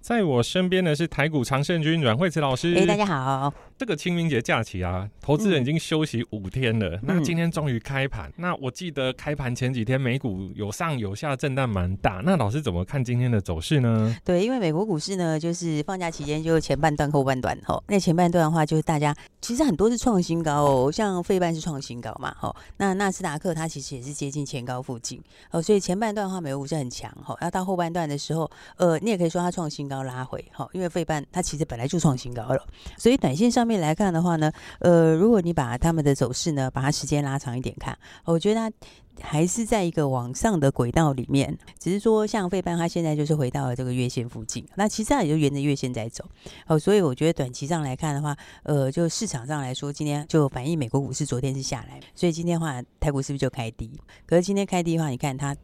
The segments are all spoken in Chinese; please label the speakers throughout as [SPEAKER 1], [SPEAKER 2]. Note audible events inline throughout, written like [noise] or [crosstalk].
[SPEAKER 1] 在我身边的是台股常胜军阮慧慈老师。
[SPEAKER 2] 哎，大家好。
[SPEAKER 1] 这个清明节假期啊，投资人已经休息五天了。嗯、那今天终于开盘。嗯、那我记得开盘前几天美股有上有下，震荡蛮大。那老师怎么看今天的走势呢？
[SPEAKER 2] 对，因为美国股市呢，就是放假期间就前半段后半段哈。那前半段的话，就是大家其实很多是创新高哦，像费半是创新高嘛吼。那纳斯达克它其实也是接近前高附近哦，所以前半段的话美国股市很强吼。那到后半段的时候，呃，你也可以说它创新。高拉回，哦，因为费半它其实本来就创新高了，所以短线上面来看的话呢，呃，如果你把他们的走势呢，把它时间拉长一点看，我觉得它还是在一个往上的轨道里面，只是说像费半它现在就是回到了这个月线附近，那其实它也就沿着月线在走，哦，所以我觉得短期上来看的话，呃，就市场上来说，今天就反映美国股市昨天是下来，所以今天的话台股是不是就开低？可是今天开低的话，你看它。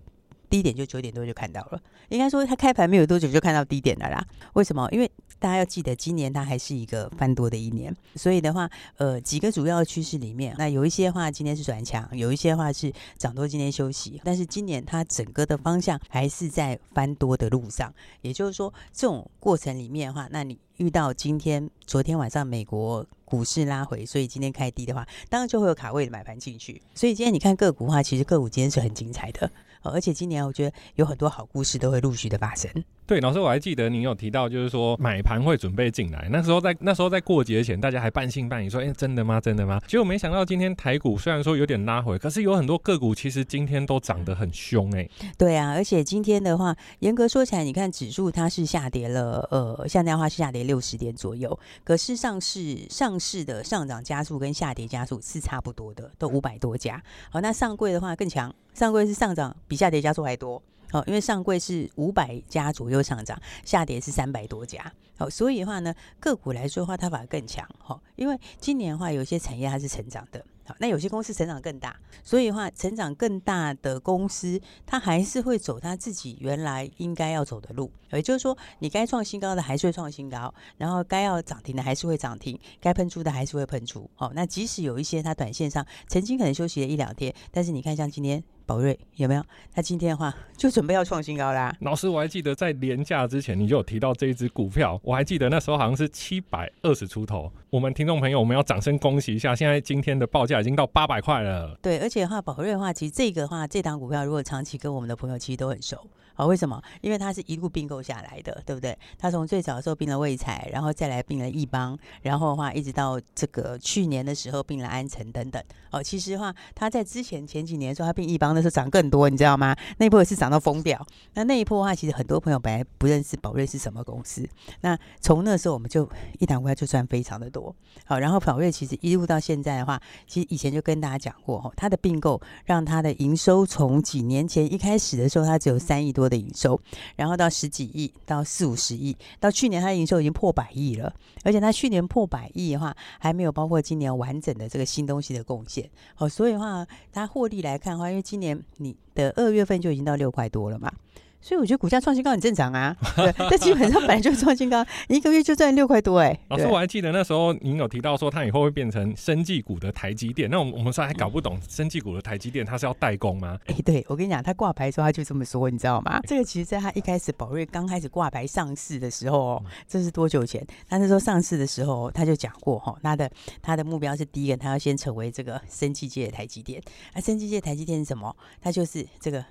[SPEAKER 2] 低点就九点多就看到了，应该说它开盘没有多久就看到低点了啦。为什么？因为大家要记得，今年它还是一个翻多的一年，所以的话，呃，几个主要趋势里面，那有一些话今天是转强，有一些话是涨多，今天休息。但是今年它整个的方向还是在翻多的路上，也就是说，这种过程里面的话，那你遇到今天、昨天晚上美国股市拉回，所以今天开低的话，当然就会有卡位的买盘进去。所以今天你看个股的话，其实个股今天是很精彩的。而且今年我觉得有很多好故事都会陆续的发生。
[SPEAKER 1] 对，老师，我还记得您有提到，就是说买盘会准备进来。那时候在那时候在过节前，大家还半信半疑，说：“哎，真的吗？真的吗？”结果没想到今天台股虽然说有点拉回，可是有很多个股其实今天都涨得很凶哎。
[SPEAKER 2] 对啊，而且今天的话，严格说起来，你看指数它是下跌了，呃，现在的话是下跌六十点左右。可是上市上市的上涨加速跟下跌加速是差不多的，都五百多家。好，那上柜的话更强，上柜是上涨比下跌加速还多。好，因为上柜是五百家左右上涨，下跌是三百多家。好，所以的话呢，个股来说的话，它反而更强。哦，因为今年的话，有些产业它是成长的。好，那有些公司成长更大，所以的话，成长更大的公司，它还是会走它自己原来应该要走的路。也就是说，你该创新高的还是会创新高，然后该要涨停的还是会涨停，该喷出的还是会喷出。好，那即使有一些它短线上曾经可能休息了一两天，但是你看像今天。宝瑞有没有？那今天的话就准备要创新高啦。
[SPEAKER 1] 老师，我还记得在连假之前你就有提到这一支股票，我还记得那时候好像是七百二十出头。我们听众朋友，我们要掌声恭喜一下，现在今天的报价已经到八百块了。
[SPEAKER 2] 对，而且的话，宝瑞的话，其实这个的话，这档股票如果长期跟我们的朋友其实都很熟。好，为什么？因为它是一路并购下来的，对不对？它从最早的时候并了卫材，然后再来并了亿邦，然后的话一直到这个去年的时候并了安诚等等。哦，其实的话，它在之前前几年的时候，它并亿邦的时候涨更多，你知道吗？那一波也是涨到疯掉。那那一波的话，其实很多朋友本来不认识宝瑞是什么公司。那从那时候我们就一档股票就赚非常的多。好，然后宝瑞其实一路到现在的话，其实以前就跟大家讲过，哈，它的并购让它的营收从几年前一开始的时候，它只有三亿多的营收，然后到十几亿，到四五十亿，到去年它的营收已经破百亿了，而且它去年破百亿的话，还没有包括今年完整的这个新东西的贡献，好，所以的话，它获利来看的话，因为今年你的二月份就已经到六块多了嘛。所以我觉得股价创新高很正常啊，[laughs] 对，这基本上本来就是创新高，[laughs] 一个月就赚六块多哎。
[SPEAKER 1] 老师，我还记得那时候您有提到说，它以后会变成生技股的台积电。那我们我们说还搞不懂生技股的台积电，它是要代工吗？[laughs]
[SPEAKER 2] 哎、欸，对，我跟你讲，他挂牌的时候他就这么说，你知道吗？这个其实在他一开始宝瑞刚开始挂牌上市的时候，这是多久前？他那时候上市的时候他就讲过哈，他的他的目标是第一个，他要先成为这个生技界的台积电。那生技界台积电是什么？它就是这个。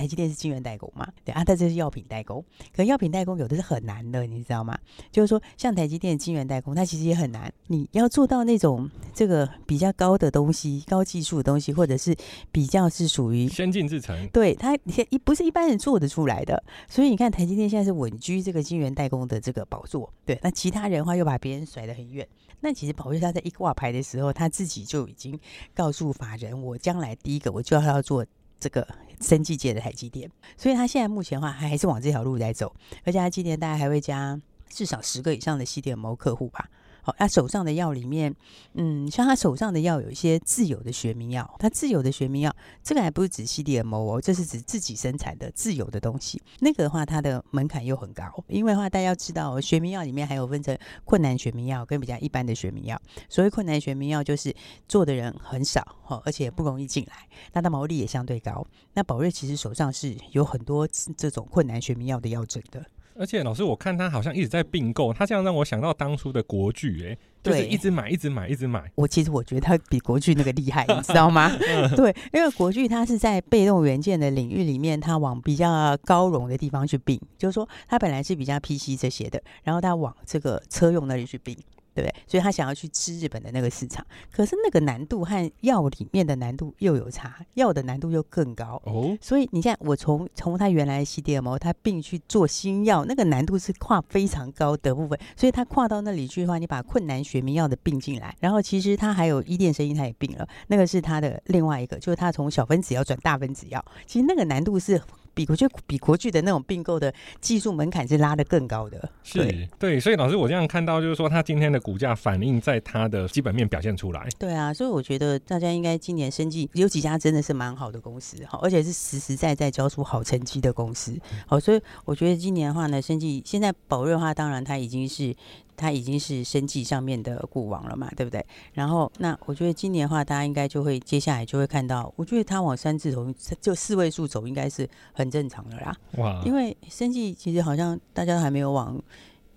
[SPEAKER 2] 台积电是晶圆代工嘛？对啊，它这是药品代工。可药品代工有的是很难的，你知道吗？就是说，像台积电的晶圆代工，它其实也很难。你要做到那种这个比较高的东西、高技术的东西，或者是比较是属于
[SPEAKER 1] 先进制程，
[SPEAKER 2] 对它一不是一般人做得出来的。所以你看，台积电现在是稳居这个晶圆代工的这个宝座。对，那其他人的话又把别人甩得很远。那其实宝瑞他在一挂牌的时候，他自己就已经告诉法人，我将来第一个我就要要做这个。生技界的台积电，所以他现在目前的话还还是往这条路在走，而且他今年大概还会加至少十个以上的 C D M 客户吧。好，他手上的药里面，嗯，像他手上的药有一些自有的学名药，他自有的学名药，这个还不是指 CDMO 哦，这是指自己生产的自有的东西。那个的话，它的门槛又很高，因为的话大家要知道，学名药里面还有分成困难学名药跟比较一般的学名药。所谓困难学名药，就是做的人很少，哈，而且不容易进来，那它毛利也相对高。那宝瑞其实手上是有很多这种困难学名药的药证的。
[SPEAKER 1] 而且老师，我看他好像一直在并购，他这样让我想到当初的国巨，哎，就是一直买，一直买，一直买。
[SPEAKER 2] 我其实我觉得他比国巨那个厉害，你知道吗？[laughs] [laughs] 对，因为国巨它是在被动元件的领域里面，它往比较高容的地方去并，就是说它本来是比较 PC 这些的，然后它往这个车用那里去并。对不对？所以他想要去吃日本的那个市场，可是那个难度和药里面的难度又有差，药的难度又更高哦。所以你看，我从从他原来的 CDMO，他并去做新药，那个难度是跨非常高的部分。所以他跨到那里去的话，你把困难学名药的并进来，然后其实他还有伊甸生意，他也并了，那个是他的另外一个，就是他从小分子药转大分子药，其实那个难度是。比国巨比国巨的那种并购的技术门槛是拉得更高的，
[SPEAKER 1] 是对，所以老师我这样看到就是说，它今天的股价反映在它的基本面表现出来。
[SPEAKER 2] 对啊，所以我觉得大家应该今年生技有几家真的是蛮好的公司，好，而且是实实在在交出好成绩的公司，好，所以我觉得今年的话呢，生技现在宝瑞的话，当然它已经是。它已经是生计上面的股王了嘛，对不对？然后，那我觉得今年的话，大家应该就会接下来就会看到，我觉得它往三字头就四位数走，应该是很正常的啦。哇！因为生计其实好像大家都还没有往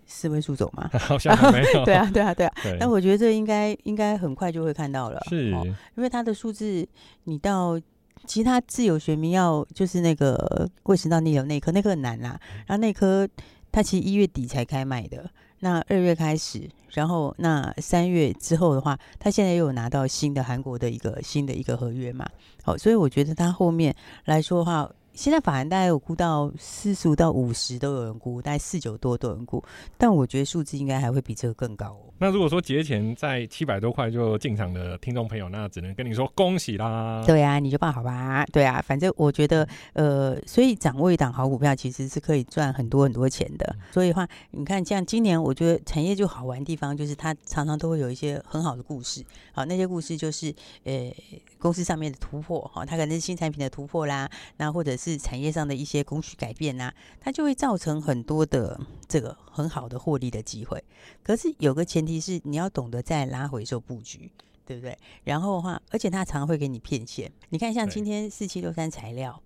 [SPEAKER 2] 四位数走嘛，[laughs]
[SPEAKER 1] 好像没有。[laughs]
[SPEAKER 2] 对啊，对啊，对啊。那我觉得这应该应该很快就会看到了。
[SPEAKER 1] 是，
[SPEAKER 2] 因为它的数字，你到其他自由学名药，就是那个胃食道逆流内科，那颗很难啦。然后那颗它其实一月底才开卖的。那二月开始，然后那三月之后的话，他现在又有拿到新的韩国的一个新的一个合约嘛？好，所以我觉得他后面来说的话。现在法人大概有估到四十五到五十都有人估，大概四九多都有人估，但我觉得数字应该还会比这个更高哦。
[SPEAKER 1] 那如果说节前在七百多块就进场的听众朋友，那只能跟你说恭喜啦。
[SPEAKER 2] 对啊，你就报好吧。对啊，反正我觉得呃，所以掌握一档好股票其实是可以赚很多很多钱的。所以的话，你看像今年，我觉得产业就好玩的地方就是它常常都会有一些很好的故事。好，那些故事就是呃公司上面的突破，哈，它可能是新产品的突破啦，那或者是。产业上的一些供需改变呐、啊，它就会造成很多的这个很好的获利的机会。可是有个前提是你要懂得再拉回收布局，对不对？然后的话，而且它常常会给你骗线。你看，像今天四七六三材料。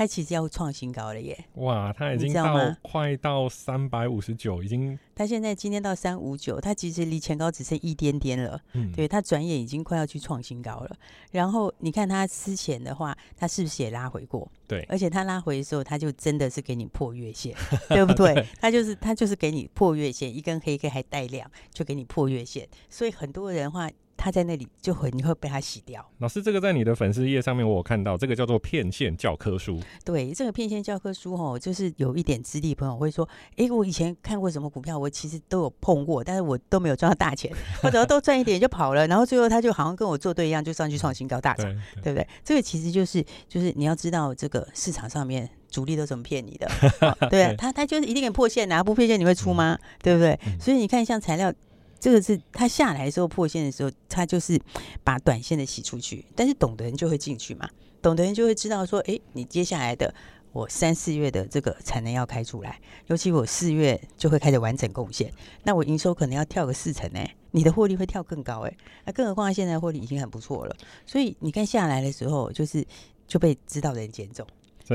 [SPEAKER 2] 它其实要创新高了耶！
[SPEAKER 1] 哇，它已经到快到三百五十九，已经。
[SPEAKER 2] 它现在今天到三五九，它其实离前高只剩一点点了。嗯，对，它转眼已经快要去创新高了。然后你看它之前的话，它是不是也拉回过？
[SPEAKER 1] 对，
[SPEAKER 2] 而且它拉回的时候，它就真的是给你破月线，[laughs] 对不对？它就是它就是给你破月线，一根黑 K 还带量，就给你破月线。所以很多人的话。他在那里就会，你会被他洗掉。
[SPEAKER 1] 老师，这个在你的粉丝页上面我有看到，这个叫做骗线教科书。
[SPEAKER 2] 对，这个骗线教科书哦，就是有一点资历朋友会说，哎、欸，我以前看过什么股票，我其实都有碰过，但是我都没有赚到大钱，我只要多赚一点就跑了，然后最后他就好像跟我做对一样，就上去创新高大涨，对，不对？这个其实就是就是你要知道这个市场上面主力都怎么骗你的，[laughs] 哦、对，对他他就是一定给你破线，然后不破线你会出吗？嗯、对不对？嗯、所以你看像材料。这个是它下来的时候破线的时候，它就是把短线的洗出去，但是懂的人就会进去嘛，懂的人就会知道说，哎，你接下来的我三四月的这个产能要开出来，尤其我四月就会开始完整贡献，那我营收可能要跳个四成呢，你的获利会跳更高哎，那更何况现在获利已经很不错了，所以你看下来的时候，就是就被知道的人捡走。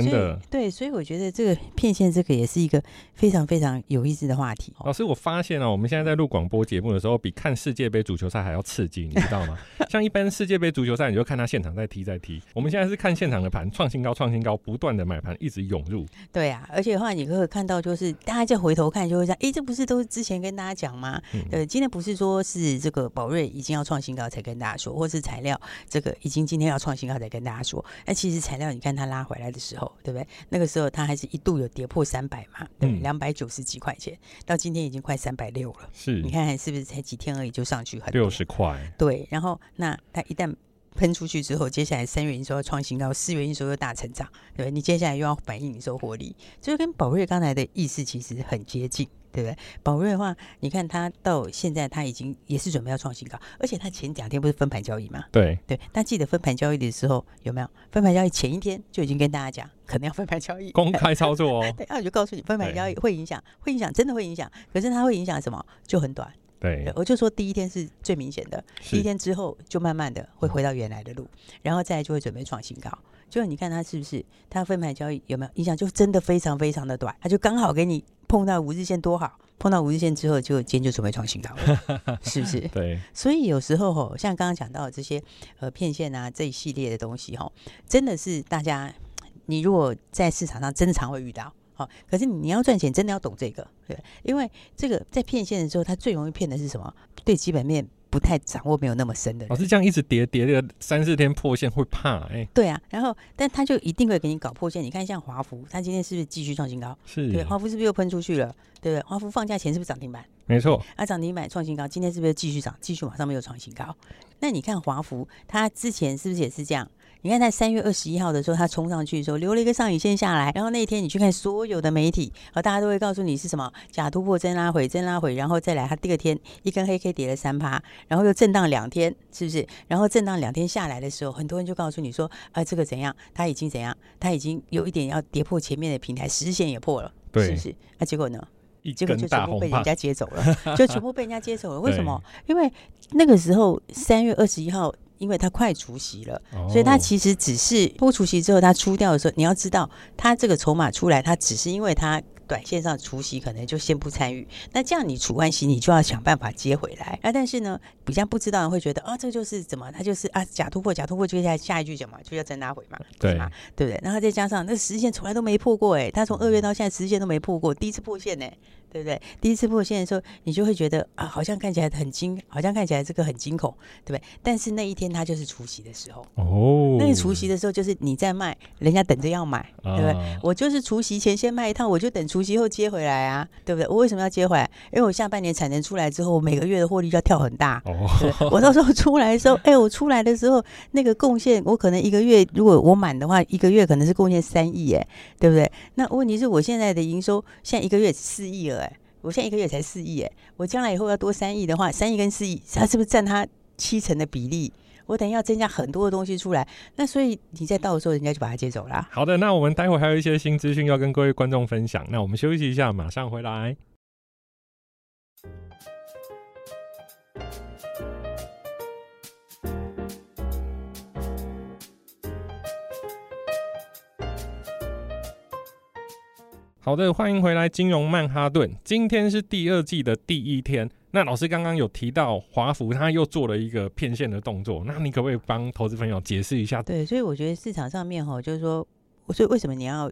[SPEAKER 1] 真的
[SPEAKER 2] 对，所以我觉得这个骗线这个也是一个非常非常有意思的话题。
[SPEAKER 1] 老师，我发现啊，我们现在在录广播节目的时候，比看世界杯足球赛还要刺激，你知道吗？[laughs] 像一般世界杯足球赛，你就看他现场在踢在踢。我们现在是看现场的盘创新高，创新高，不断的买盘一直涌入。
[SPEAKER 2] 对啊，而且的话，你可以看到，就是大家再回头看，就会想，哎，这不是都是之前跟大家讲吗？呃、嗯，今天不是说是这个宝瑞已经要创新高才跟大家说，或是材料这个已经今天要创新高才跟大家说。那其实材料，你看它拉回来的时候，对不对？那个。时候它还是一度有跌破三百嘛，对，两百九十几块钱，到今天已经快三百六了。是，你看看是不是才几天而已就上去很
[SPEAKER 1] 六十块？
[SPEAKER 2] 对，然后那它一旦喷出去之后，接下来三月营收要创新高，四月营收又大成长，对，你接下来又要反映营收获利，就跟宝瑞刚才的意思其实很接近。对不对？宝瑞的话，你看他到现在他已经也是准备要创新高，而且他前两天不是分盘交易
[SPEAKER 1] 吗？
[SPEAKER 2] 对对，但记得分盘交易的时候有没有？分盘交易前一天就已经跟大家讲，可能要分盘交易，
[SPEAKER 1] 公开操作哦。[laughs]
[SPEAKER 2] 对，那我就告诉你，分盘交易会影响，会影响，真的会影响。可是它会影响什么？就很短。
[SPEAKER 1] 对，
[SPEAKER 2] 我就说第一天是最明显的，第一天之后就慢慢的会回到原来的路，然后再就会准备创新高。就你看它是不是？它分盘交易有没有影响？就真的非常非常的短，它就刚好给你碰到五日线多好，碰到五日线之后就今天就准备创新高了，[laughs] 是不是？
[SPEAKER 1] 对。所
[SPEAKER 2] 以有时候吼，像刚刚讲到的这些呃骗线啊这一系列的东西吼，真的是大家你如果在市场上真的常会遇到。好，可是你要赚钱，真的要懂这个，对，因为这个在骗线的时候，它最容易骗的是什么？对基本面不太掌握，没有那么深的人。
[SPEAKER 1] 老师这样一直跌跌个三四天破线会怕哎、欸。
[SPEAKER 2] 对啊，然后但他就一定会给你搞破线。你看像华孚，它今天是不是继续创新高？
[SPEAKER 1] 是。
[SPEAKER 2] 对，华孚是不是又喷出去了？对不对？华孚放假前是不是涨停板？
[SPEAKER 1] 没错。
[SPEAKER 2] 啊，涨停板创新高，今天是不是继续涨？继续往上面又创新高？那你看华孚，它之前是不是也是这样？你看，在三月二十一号的时候，它冲上去的时候，留了一个上影线下来。然后那一天，你去看所有的媒体，和大家都会告诉你是什么假突破、真拉回、真拉回，然后再来，它第二天一根黑 K 跌了三趴，然后又震荡两天，是不是？然后震荡两天下来的时候，很多人就告诉你说，啊，这个怎样？它已经怎样？它已经有一点要跌破前面的平台，十日线也破了，是不是？那、啊、结果呢？结果就全部被人家接走了，就全部被人家接走了。为什么？[laughs] 因为那个时候三月二十一号。因为它快除息了，所以它其实只是不除息之后，它出掉的时候，你要知道，它这个筹码出来，它只是因为它短线上除息可能就先不参与。那这样你除完息，你就要想办法接回来啊。但是呢，比较不知道的人会觉得啊，这就是怎么，他就是啊假突破，假突破就下下一句什么就要真拉回嘛，对吗？对不对？然后再加上那十日线从来都没破过哎，他从二月到现在十日线都没破过，第一次破线呢。对不对？第一次破线的时候，你就会觉得啊，好像看起来很惊，好像看起来这个很惊恐，对不对？但是那一天它就是除夕的时候哦。那你除夕的时候，就是你在卖，人家等着要买，对不对？啊、我就是除夕前先卖一趟，我就等除夕后接回来啊，对不对？我为什么要接回来？因为我下半年产能出来之后，我每个月的获利就要跳很大。哦，我到时候出来的时候，[laughs] 哎，我出来的时候那个贡献，我可能一个月如果我满的话，一个月可能是贡献三亿，哎，对不对？那问题是我现在的营收现在一个月四亿了。我现在一个月才四亿，哎，我将来以后要多三亿的话，三亿跟四亿，它是不是占它七成的比例？我等下要增加很多的东西出来，那所以你在到的时候，人家就把它接走了。
[SPEAKER 1] 好的，那我们待会还有一些新资讯要跟各位观众分享，那我们休息一下，马上回来。好的，欢迎回来，金融曼哈顿。今天是第二季的第一天。那老师刚刚有提到华孚，他又做了一个骗线的动作。那你可不可以帮投资朋友解释一下？
[SPEAKER 2] 对，所以我觉得市场上面哈，就是说，所以为什么你要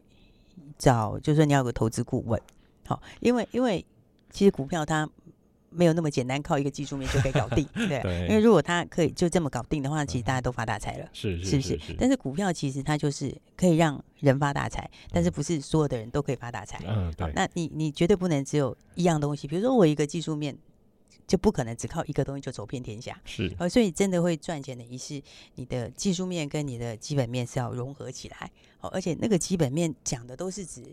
[SPEAKER 2] 找，就是说你要有个投资顾问？好，因为因为其实股票它。没有那么简单，靠一个技术面就可以搞定，[laughs] 对。对，因为如果他可以就这么搞定的话，其实大家都发大财了，是是，是不是，但是股票其实它就是可以让人发大财，但是不是所有的人都可以发大财。嗯，对。那你你绝对不能只有一样东西，比如说我一个技术面，就不可能只靠一个东西就走遍天下。是。所以真的会赚钱的，一是你的技术面跟你的基本面是要融合起来。哦，而且那个基本面讲的都是指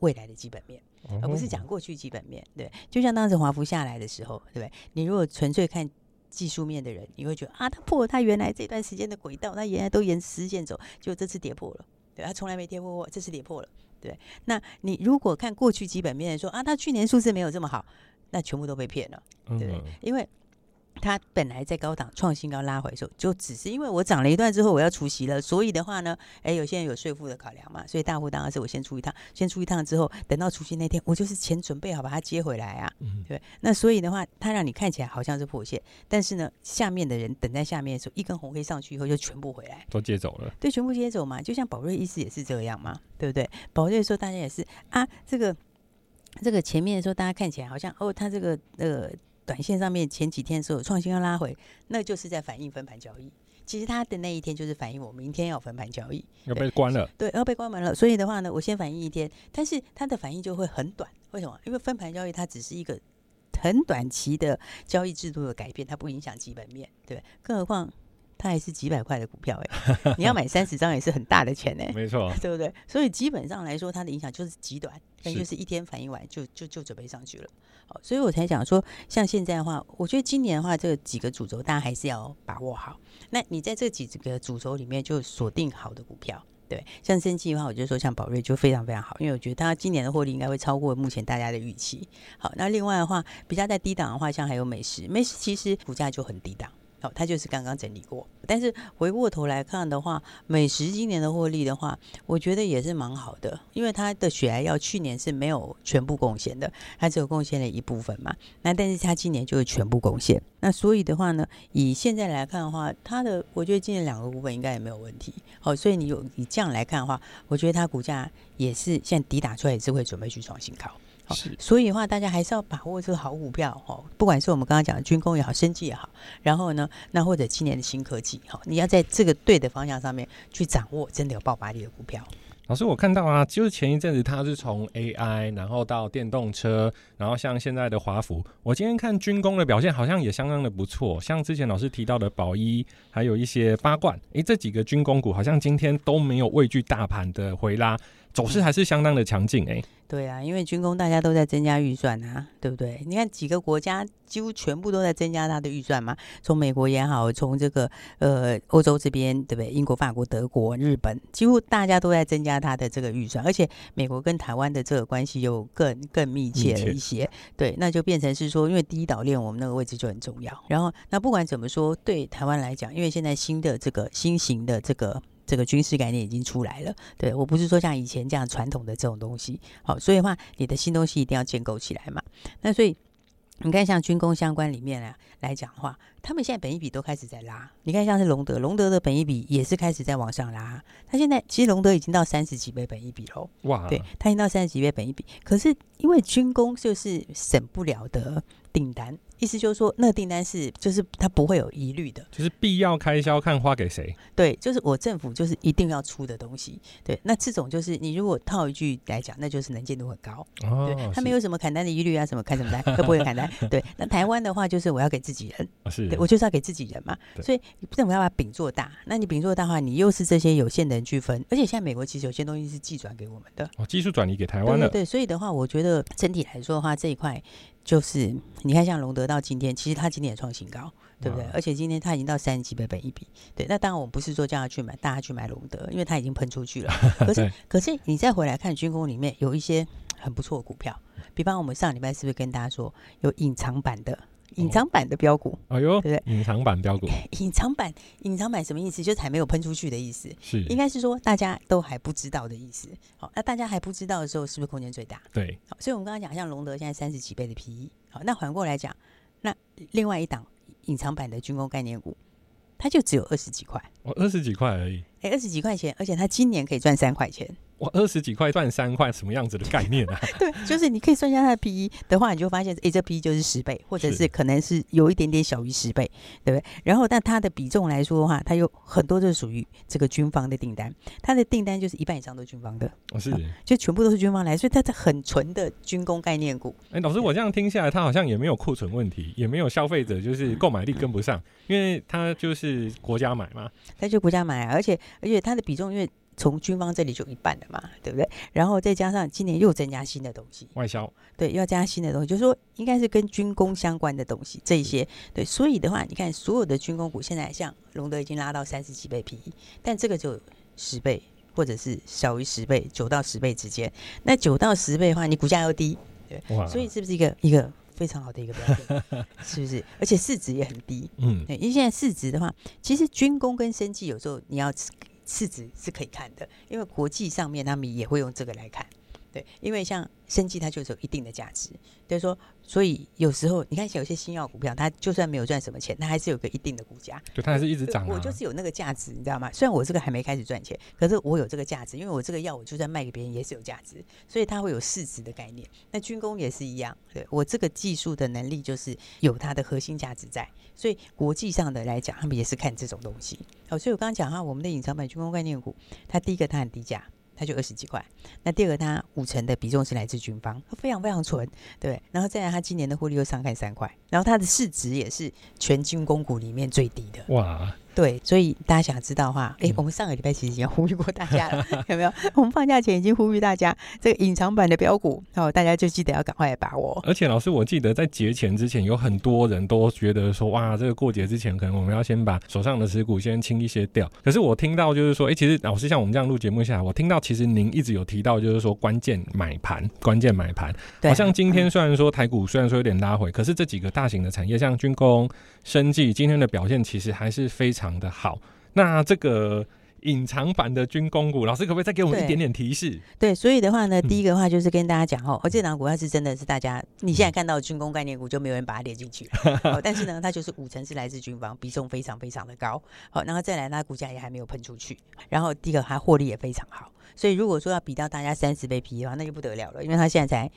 [SPEAKER 2] 未来的基本面。而不是讲过去基本面，对，就像当时华孚下来的时候，对不对？你如果纯粹看技术面的人，你会觉得啊，他破了他原来这段时间的轨道，那原来都沿实线走，就这次跌破了，对，他从来没跌破过，这次跌破了，对。那你如果看过去基本面说啊，他去年数字没有这么好，那全部都被骗了，对不对？因为。它本来在高档创新高拉回的时候，就只是因为我涨了一段之后我要除息了，所以的话呢，哎，有些人有税负的考量嘛，所以大户当然是我先出一趟，先出一趟之后，等到除夕那天，我就是钱准备好把它接回来啊，嗯、对。那所以的话，它让你看起来好像是破线，但是呢，下面的人等在下面的时候，一根红黑上去以后就全部回来，
[SPEAKER 1] 都接走了。
[SPEAKER 2] 对，全部接走嘛，就像宝瑞意思也是这样嘛，对不对？宝瑞说大家也是啊，这个这个前面的时候大家看起来好像哦，它这个呃。短线上面前几天的时候创新要拉回，那就是在反映分盘交易。其实它的那一天就是反映我明天要分盘交易，
[SPEAKER 1] 要被关了。
[SPEAKER 2] 对，要被关门了。所以的话呢，我先反映一天，但是它的反应就会很短。为什么？因为分盘交易它只是一个很短期的交易制度的改变，它不影响基本面，对。更何况它还是几百块的股票哎、欸，[laughs] 你要买三十张也是很大的钱哎、欸，[laughs]
[SPEAKER 1] 没错，[laughs]
[SPEAKER 2] 对不对？所以基本上来说，它的影响就是极短，但就是一天反应完就就就准备上去了。好，所以我才讲说，像现在的话，我觉得今年的话，这几个主轴大家还是要把握好。那你在这几个主轴里面就锁定好的股票，对，像生技的话，我就说像宝瑞就非常非常好，因为我觉得它今年的获利应该会超过目前大家的预期。好，那另外的话，比较在低档的话，像还有美食，美食其实股价就很低档。哦，它就是刚刚整理过，但是回过头来看的话，美食今年的获利的话，我觉得也是蛮好的，因为它的血癌药去年是没有全部贡献的，它只有贡献了一部分嘛。那但是它今年就是全部贡献，那所以的话呢，以现在来看的话，它的我觉得今年两个股本应该也没有问题。哦，所以你有以这样来看的话，我觉得它股价也是现在底打出来也是会准备去创新高。是，所以的话，大家还是要把握这个好股票哦。不管是我们刚刚讲的军工也好，生技也好，然后呢，那或者今年的新科技，哈，你要在这个对的方向上面去掌握，真的有爆发力的股票。
[SPEAKER 1] 老师，我看到啊，就是前一阵子它是从 AI，然后到电动车，然后像现在的华孚，我今天看军工的表现好像也相当的不错。像之前老师提到的宝一，还有一些八冠，诶，这几个军工股好像今天都没有畏惧大盘的回拉。走势还是相当的强劲哎，
[SPEAKER 2] 对啊，因为军工大家都在增加预算啊，对不对？你看几个国家几乎全部都在增加它的预算嘛，从美国也好，从这个呃欧洲这边，对不对？英国、法国、德国、日本，几乎大家都在增加它的这个预算，而且美国跟台湾的这个关系又更更密切了一些，对，那就变成是说，因为第一岛链我们那个位置就很重要。然后，那不管怎么说，对台湾来讲，因为现在新的这个新型的这个。这个军事概念已经出来了，对，我不是说像以前这样传统的这种东西，好，所以的话，你的新东西一定要建构起来嘛。那所以你看，像军工相关里面啊来讲的话，他们现在本一比都开始在拉。你看，像是龙德，龙德的本一比也是开始在往上拉。他现在其实龙德已经到三十几倍本一比喽，哇，对，他已经到三十几倍本一比。可是因为军工就是省不了的订单。意思就是说，那个订单是就是他不会有疑虑的，
[SPEAKER 1] 就是必要开销看花给谁。
[SPEAKER 2] 对，就是我政府就是一定要出的东西。对，那这种就是你如果套一句来讲，那就是能见度很高。哦，对，他没有什么砍单的疑虑啊，什么砍什么单都不会砍单。对，[laughs] 那台湾的话就是我要给自己人，是对，我就是要给自己人嘛。所以政府要把饼做大，那你饼做大的话，你又是这些有限的人去分，而且现在美国其实有些东西是寄转给我们的，
[SPEAKER 1] 哦，技术转移给台湾的。
[SPEAKER 2] 对，所以的话，我觉得整体来说的话，这一块。就是你看，像隆德到今天，其实它今天也创新高，对不对？而且今天它已经到三十几倍本一比，对。那当然，我们不是说叫他去买，大家去买隆德，因为它已经喷出去了。[laughs] 可是，可是你再回来看军工里面有一些很不错的股票，比方我们上礼拜是不是跟大家说有隐藏版的？隐藏版的标股，
[SPEAKER 1] 哎呦，对不对？隐藏版标股，[laughs]
[SPEAKER 2] 隐藏版，隐藏版什么意思？就是还没有喷出去的意思，是应该是说大家都还不知道的意思。好，那大家还不知道的时候，是不是空间最大？
[SPEAKER 1] 对，
[SPEAKER 2] 好，所以我们刚刚讲，像龙德现在三十几倍的 PE，好，那反过来讲，那另外一档隐藏版的军工概念股，它就只有二十几块，
[SPEAKER 1] 哦，二十几块而已，
[SPEAKER 2] 哎，二十几块钱，而且它今年可以赚三块钱。
[SPEAKER 1] 哇，二十几块赚三块，什么样子的概念啊？[laughs]
[SPEAKER 2] 对，就是你可以算一下它的 PE 的话，你就发现，哎，这 PE 就是十倍，或者是可能是有一点点小于十倍，对不对？然后，但它的比重来说的话，它有很多就是属于这个军方的订单，它的订单就是一半以上都是军方的，哦，是，就全部都是军方来，所以它是很纯的军工概念股。
[SPEAKER 1] 哎，老师，我这样听下来，它好像也没有库存问题，也没有消费者就是购买力跟不上，因为它就是国家买嘛，
[SPEAKER 2] 它就国家买啊，而且而且它的比重因为。从军方这里就一半了嘛，对不对？然后再加上今年又增加新的东西，
[SPEAKER 1] 外销，
[SPEAKER 2] 对，又要加新的东西，就是说应该是跟军工相关的东西，这一些，对，所以的话，你看所有的军工股现在像龙德已经拉到三十几倍 PE，但这个就十倍或者是小于十倍，九到十倍之间。那九到十倍的话，你股价又低，对，哇所以是不是一个一个非常好的一个标准？[laughs] 是不是？而且市值也很低，嗯，对，因为现在市值的话，其实军工跟生技有时候你要。市值是可以看的，因为国际上面他们也会用这个来看，对，因为像生技它就是有一定的价值，就是说，所以有时候你看有些新药股票，它就算没有赚什么钱，它还是有个一定的股价，
[SPEAKER 1] 对，它还是一直涨啊。
[SPEAKER 2] 我就是有那个价值，你知道吗？虽然我这个还没开始赚钱，可是我有这个价值，因为我这个药我就算卖给别人也是有价值，所以它会有市值的概念。那军工也是一样，对，我这个技术的能力就是有它的核心价值在，所以国际上的来讲，他们也是看这种东西。好，所以我刚刚讲哈，我们的隐藏版军工概念股，它第一个它很低价，它就二十几块。那第二个它五成的比重是来自军方，非常非常纯，对。然后再来，它今年的获利又上看三块，然后它的市值也是全军工股里面最低的。哇，对，所以大家想知道的话，哎，我们上个礼拜其实已经呼吁过大家了，[laughs] 有没有？我们放假前已经呼吁大家，这个隐藏版的标股，哦，大家就记得要赶快来把握。
[SPEAKER 1] 而且老师，我记得在节前之前，有很多人都觉得说，哇，这个过节之前，可能我们要先把手上的持股先清一些掉。可是我听到就是说，哎，其实老师像我们这样录节目下来，我听到其实您一直有提到，就是说关键买盘，关键买盘。好像今天虽然说台股虽然说有点拉回，可是这几个大型的产业，像军工、生计，今天的表现其实还是非常的好。那这个隐藏版的军工股，老师可不可以再给我们一点点提示？
[SPEAKER 2] 对，对，所以的话呢，第一个的话就是跟大家讲哦，这档股票是真的是大家你现在看到的军工概念股就没有人把它列进去，[laughs] 哦，但是呢，它就是五成是来自军方，比重非常非常的高。好，然后再来，它股价也还没有喷出去，然后第一个它获利也非常好，所以如果说要比到大家三十倍 P 的话，那就不得了了，因为它现在才。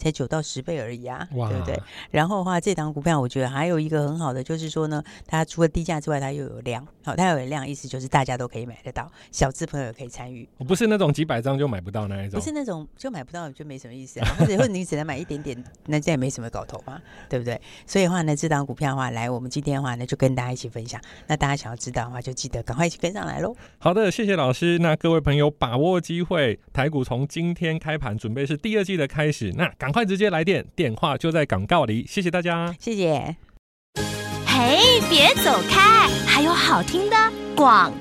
[SPEAKER 2] 才九到十倍而已啊，哇对不对？然后的话，这档股票我觉得还有一个很好的，就是说呢，它除了低价之外，它又有量。好，它有量，意思就是大家都可以买得到，小资朋友也可以参与。
[SPEAKER 1] 不是那种几百张就买不到那一种，
[SPEAKER 2] 不是那种就买不到就没什么意思啊，或者或者你只能买一点点，那这也没什么搞头嘛，对不对？所以的话呢，这档股票的话，来我们今天的话呢，就跟大家一起分享。那大家想要知道的话，就记得赶快一起跟上来喽。
[SPEAKER 1] 好的，谢谢老师。那各位朋友把握机会，台股从今天开盘准备是第二季的开始，那赶快直接来电。电话就在广告里，谢谢大家，
[SPEAKER 2] 谢谢。
[SPEAKER 3] 嘿，别走开，还有好听的广。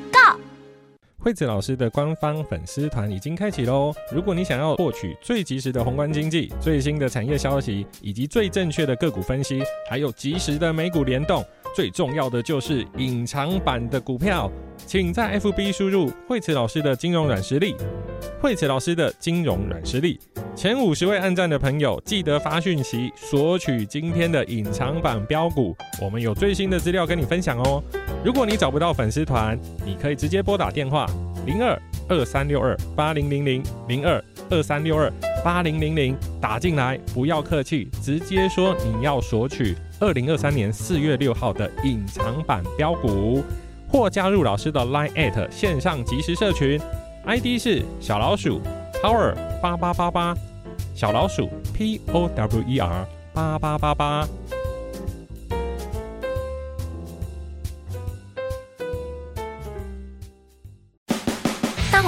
[SPEAKER 1] 惠子老师的官方粉丝团已经开启喽！如果你想要获取最及时的宏观经济、最新的产业消息，以及最正确的个股分析，还有及时的美股联动，最重要的就是隐藏版的股票。请在 FB 输入惠慈老师的金融软实力，惠慈老师的金融软实力，前五十位按赞的朋友记得发讯息索取今天的隐藏版标股，我们有最新的资料跟你分享哦。如果你找不到粉丝团，你可以直接拨打电话零二二三六二八零零零零二二三六二八零零零打进来，不要客气，直接说你要索取二零二三年四月六号的隐藏版标股。或加入老师的 Line at 线上即时社群，ID 是小老鼠 Power 八八八八，小老鼠 P O W E R 八八八八。